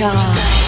sky.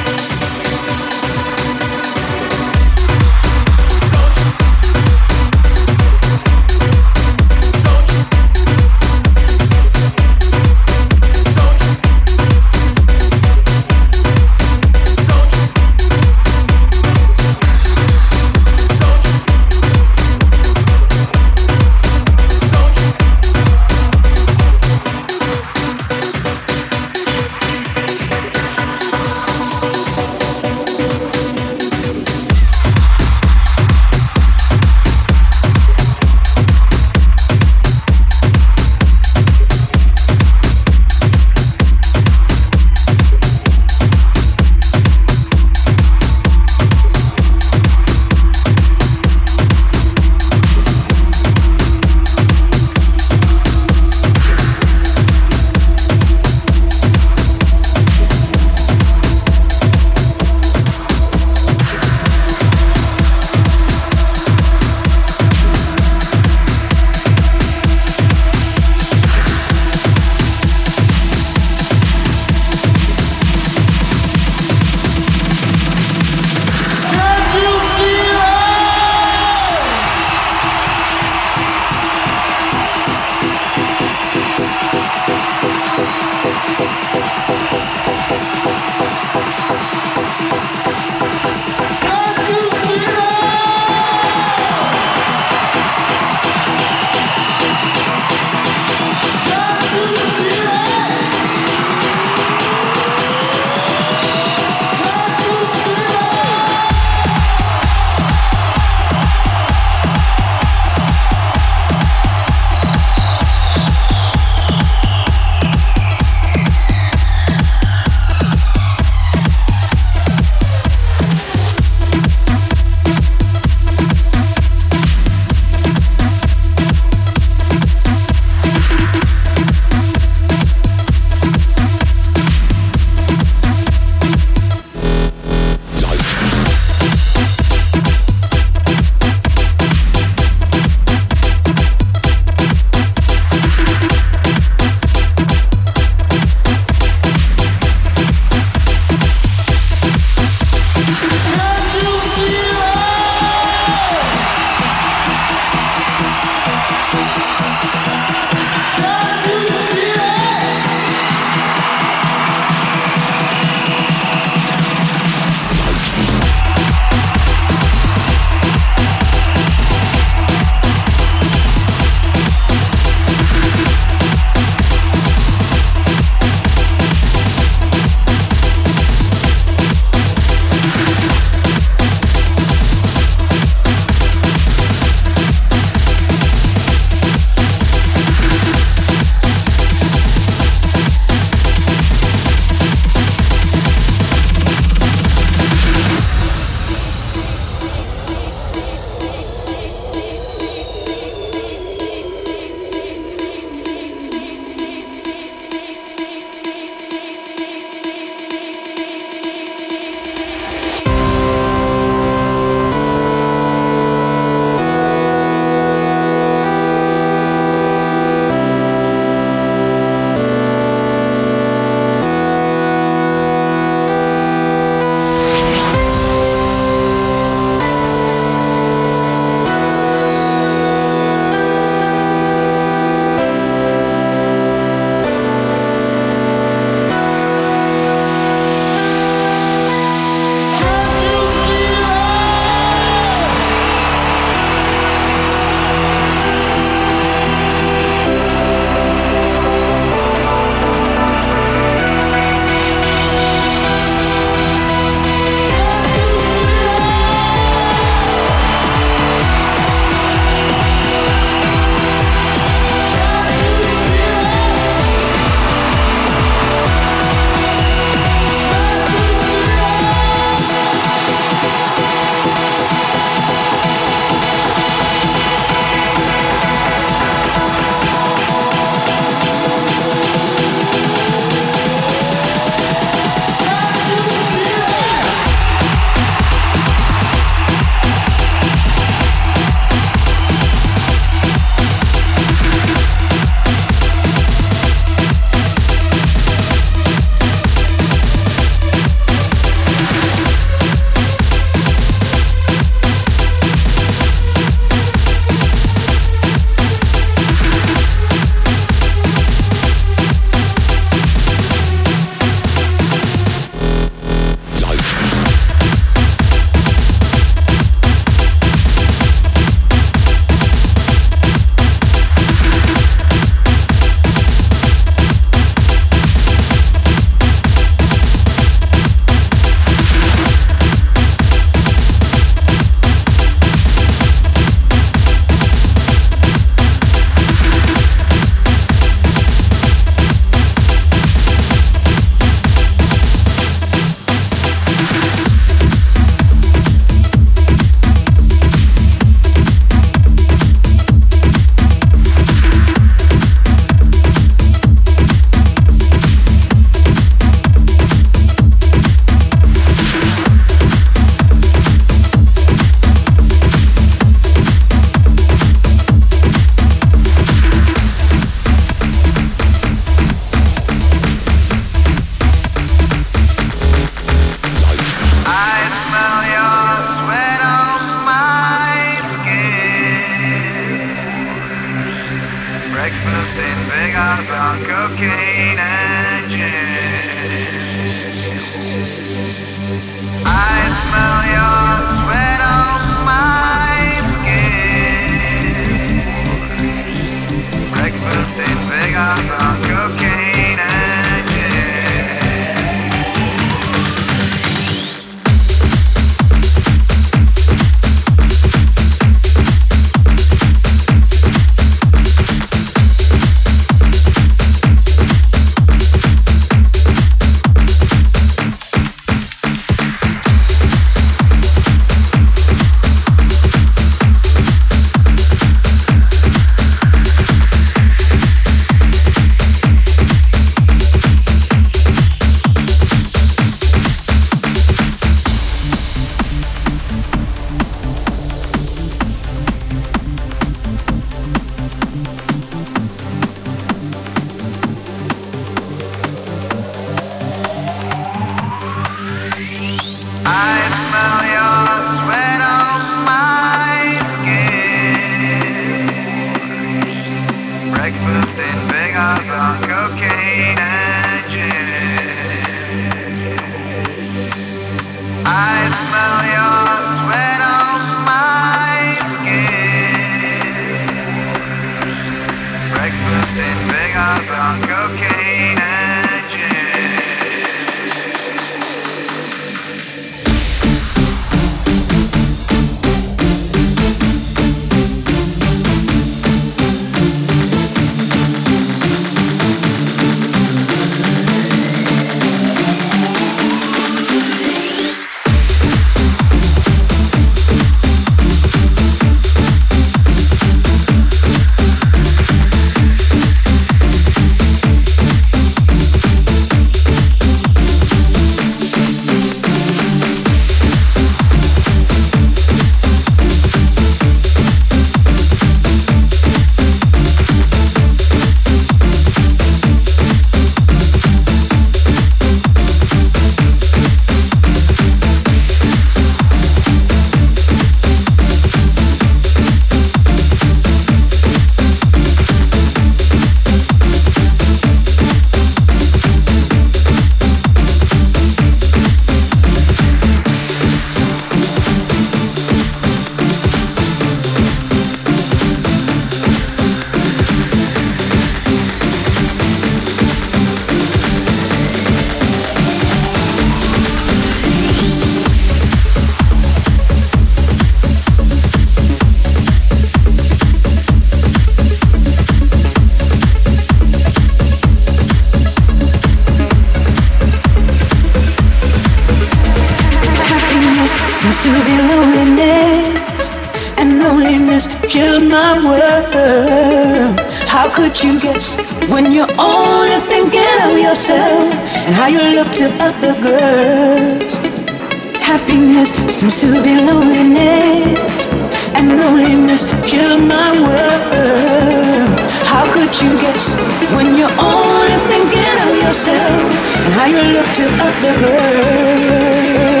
How you look to other girls?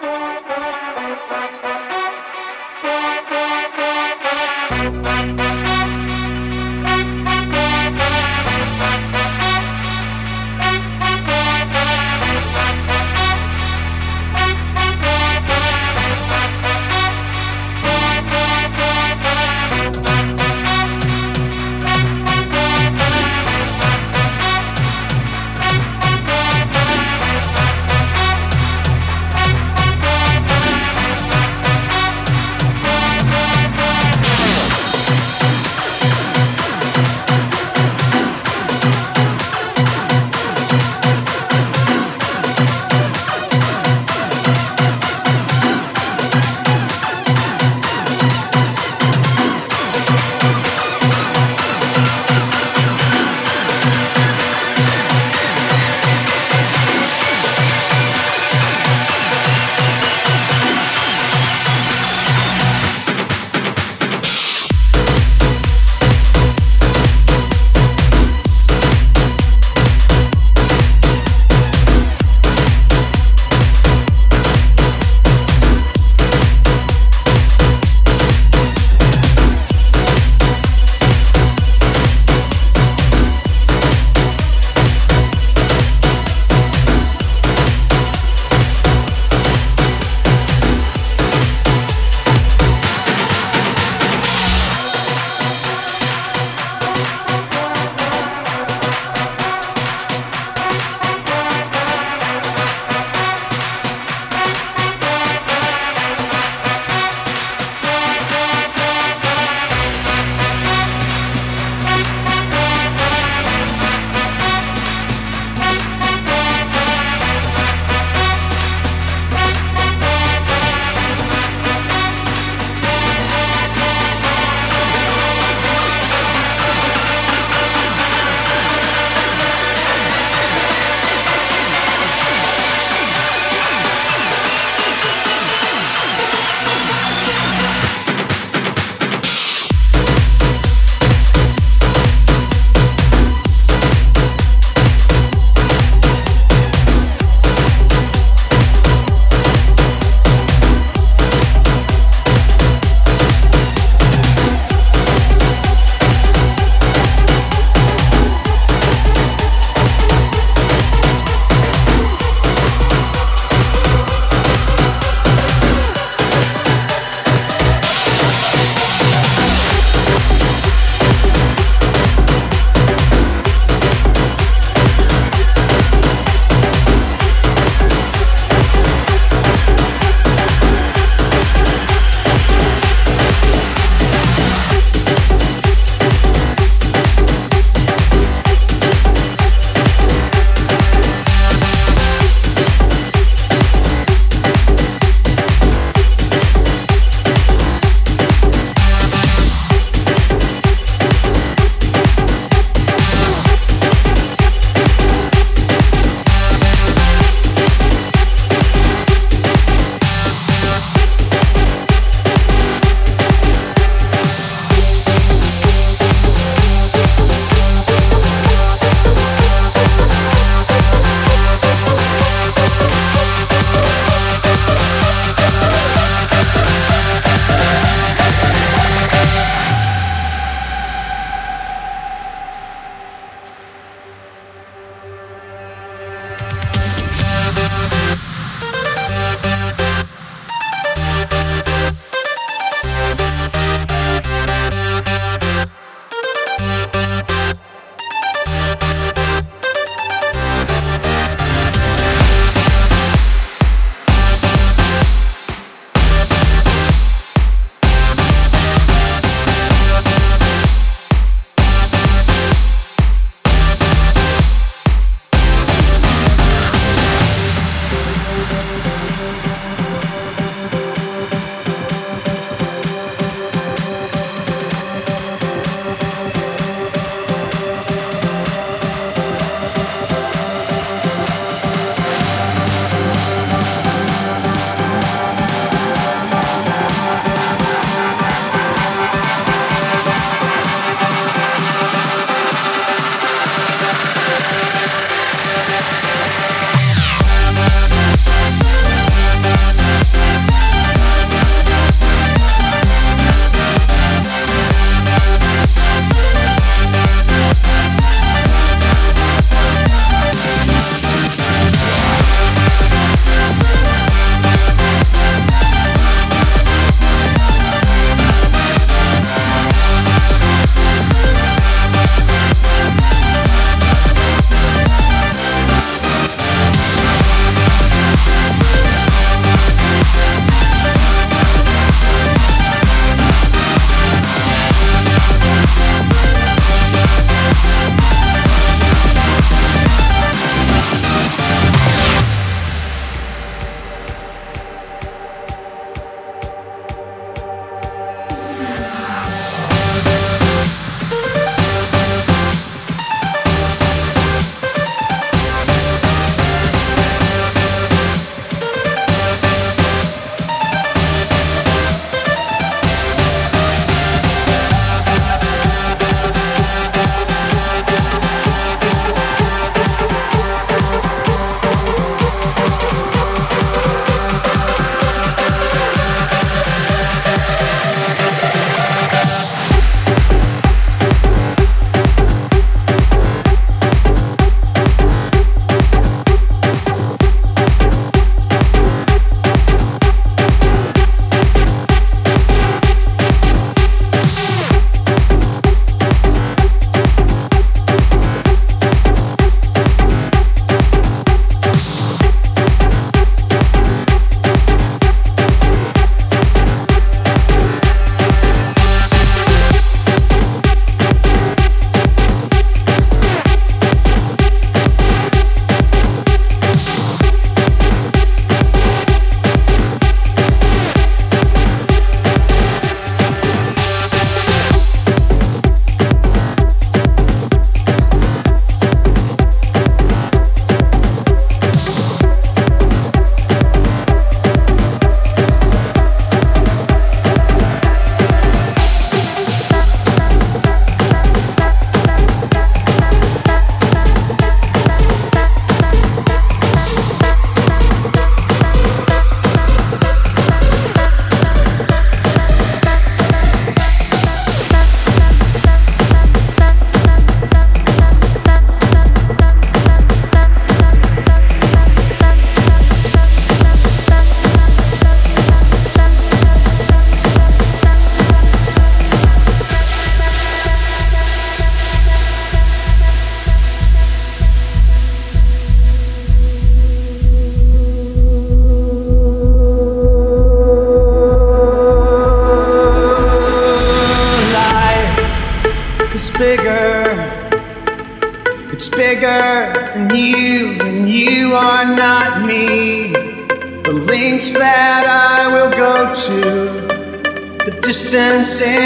Thank you. sé.